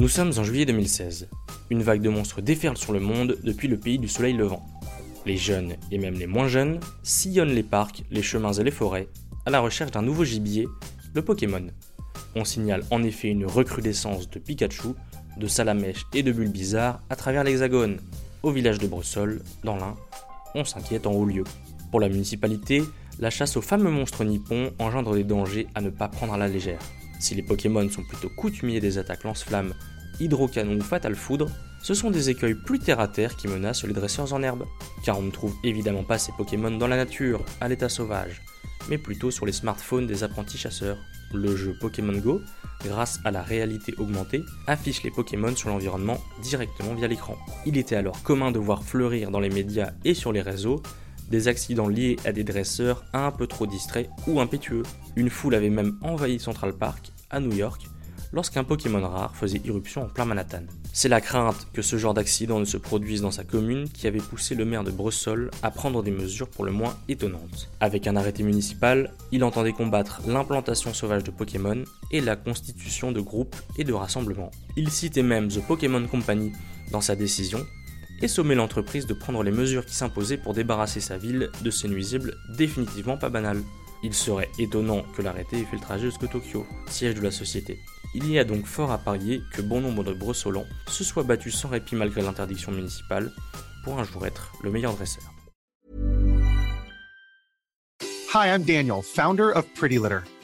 Nous sommes en juillet 2016. Une vague de monstres déferle sur le monde depuis le pays du soleil levant. Les jeunes, et même les moins jeunes, sillonnent les parcs, les chemins et les forêts, à la recherche d'un nouveau gibier, le Pokémon. On signale en effet une recrudescence de Pikachu, de Salamèche et de Bulbizarre à travers l'Hexagone. Au village de Bressol, dans l'Ain, on s'inquiète en haut lieu. Pour la municipalité, la chasse aux fameux monstres nippons engendre des dangers à ne pas prendre à la légère. Si les Pokémon sont plutôt coutumiers des attaques lance-flammes, hydrocanon ou fatal foudre, ce sont des écueils plus terre-à-terre qui menacent les dresseurs en herbe. Car on ne trouve évidemment pas ces Pokémon dans la nature, à l'état sauvage, mais plutôt sur les smartphones des apprentis chasseurs. Le jeu Pokémon Go, grâce à la réalité augmentée, affiche les Pokémon sur l'environnement directement via l'écran. Il était alors commun de voir fleurir dans les médias et sur les réseaux des accidents liés à des dresseurs un peu trop distraits ou impétueux. Une foule avait même envahi Central Park, à New York, lorsqu'un Pokémon rare faisait irruption en plein Manhattan. C'est la crainte que ce genre d'accident ne se produise dans sa commune qui avait poussé le maire de Brussels à prendre des mesures pour le moins étonnantes. Avec un arrêté municipal, il entendait combattre l'implantation sauvage de Pokémon et la constitution de groupes et de rassemblements. Il citait même The Pokémon Company dans sa décision et sommait l'entreprise de prendre les mesures qui s'imposaient pour débarrasser sa ville de ces nuisibles définitivement pas banales. Il serait étonnant que l'arrêté ait fait le trajet jusqu'à Tokyo, siège de la société. Il y a donc fort à parier que bon nombre de Bressolans se soient battus sans répit malgré l'interdiction municipale pour un jour être le meilleur dresseur. Hi, I'm Daniel, founder of Pretty Litter.